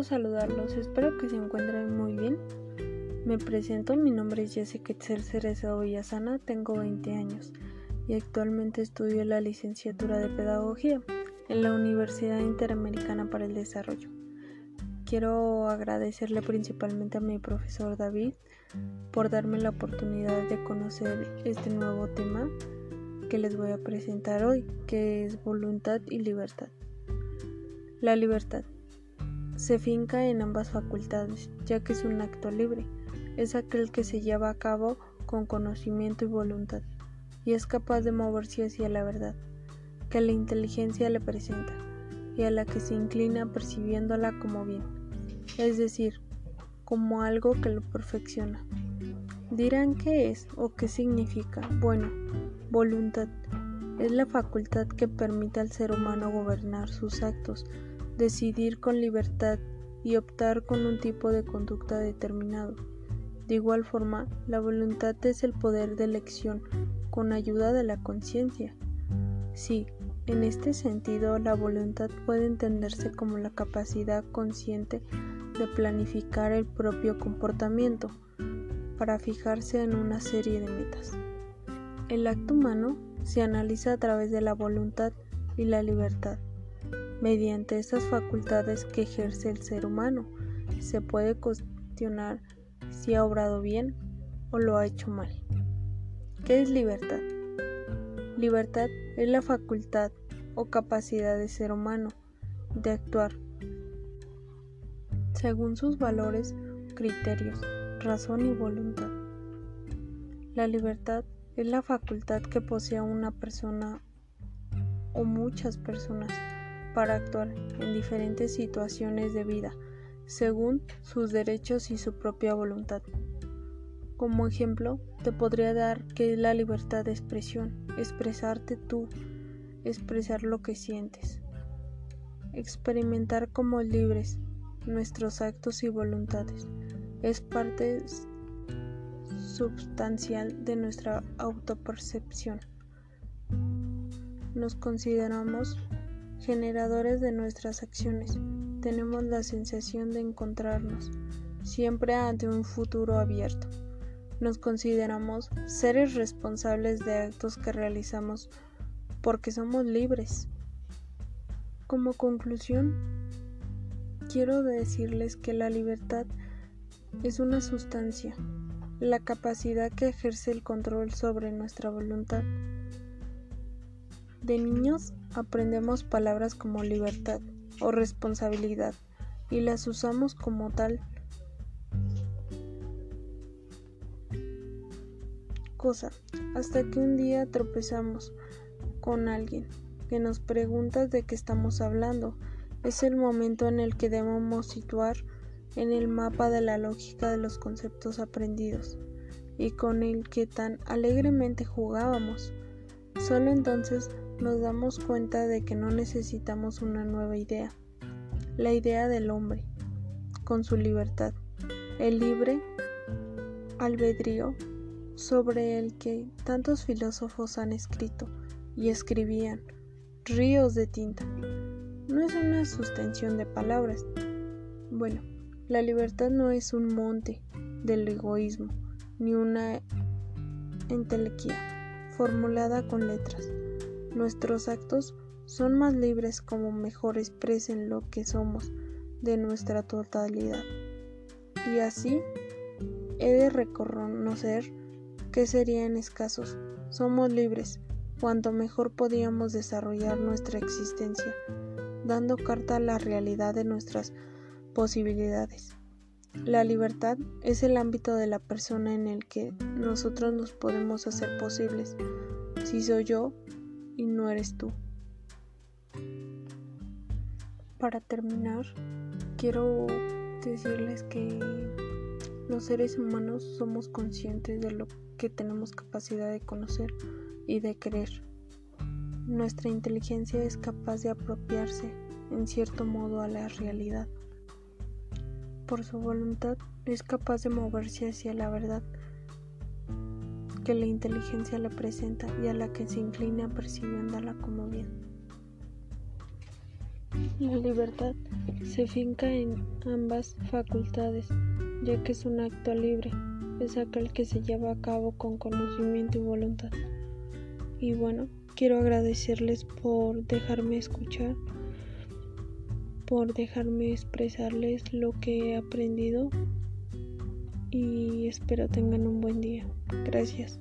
gusto saludarlos, espero que se encuentren muy bien. Me presento, mi nombre es Jessica Etzel Cerezo Villasana, tengo 20 años y actualmente estudio la licenciatura de Pedagogía en la Universidad Interamericana para el Desarrollo. Quiero agradecerle principalmente a mi profesor David por darme la oportunidad de conocer este nuevo tema que les voy a presentar hoy, que es voluntad y libertad. La libertad se finca en ambas facultades, ya que es un acto libre, es aquel que se lleva a cabo con conocimiento y voluntad, y es capaz de moverse hacia la verdad, que la inteligencia le presenta, y a la que se inclina percibiéndola como bien, es decir, como algo que lo perfecciona. Dirán qué es o qué significa. Bueno, voluntad es la facultad que permite al ser humano gobernar sus actos, decidir con libertad y optar con un tipo de conducta determinado. De igual forma, la voluntad es el poder de elección con ayuda de la conciencia. Sí, en este sentido, la voluntad puede entenderse como la capacidad consciente de planificar el propio comportamiento para fijarse en una serie de metas. El acto humano se analiza a través de la voluntad y la libertad. Mediante estas facultades que ejerce el ser humano, se puede cuestionar si ha obrado bien o lo ha hecho mal. ¿Qué es libertad? Libertad es la facultad o capacidad de ser humano de actuar según sus valores, criterios, razón y voluntad. La libertad es la facultad que posee una persona o muchas personas para actuar en diferentes situaciones de vida según sus derechos y su propia voluntad. Como ejemplo, te podría dar que es la libertad de expresión, expresarte tú, expresar lo que sientes, experimentar como libres nuestros actos y voluntades. Es parte substancial de nuestra autopercepción. Nos consideramos generadores de nuestras acciones, tenemos la sensación de encontrarnos siempre ante un futuro abierto. Nos consideramos seres responsables de actos que realizamos porque somos libres. Como conclusión, quiero decirles que la libertad es una sustancia, la capacidad que ejerce el control sobre nuestra voluntad. De niños aprendemos palabras como libertad o responsabilidad y las usamos como tal cosa hasta que un día tropezamos con alguien que nos pregunta de qué estamos hablando. Es el momento en el que debemos situar en el mapa de la lógica de los conceptos aprendidos y con el que tan alegremente jugábamos. Solo entonces nos damos cuenta de que no necesitamos una nueva idea, la idea del hombre, con su libertad, el libre albedrío sobre el que tantos filósofos han escrito y escribían ríos de tinta. No es una sustención de palabras. Bueno, la libertad no es un monte del egoísmo, ni una entelequia formulada con letras. Nuestros actos son más libres como mejor expresen lo que somos de nuestra totalidad. Y así he de reconocer que serían escasos. Somos libres, cuanto mejor podíamos desarrollar nuestra existencia, dando carta a la realidad de nuestras posibilidades. La libertad es el ámbito de la persona en el que nosotros nos podemos hacer posibles. Si soy yo, y no eres tú. Para terminar, quiero decirles que los seres humanos somos conscientes de lo que tenemos capacidad de conocer y de creer. Nuestra inteligencia es capaz de apropiarse en cierto modo a la realidad. Por su voluntad es capaz de moverse hacia la verdad que la inteligencia le presenta y a la que se inclina percibiéndola como bien. La libertad se finca en ambas facultades, ya que es un acto libre, es aquel que se lleva a cabo con conocimiento y voluntad. Y bueno, quiero agradecerles por dejarme escuchar, por dejarme expresarles lo que he aprendido y espero tengan un buen día. Gracias.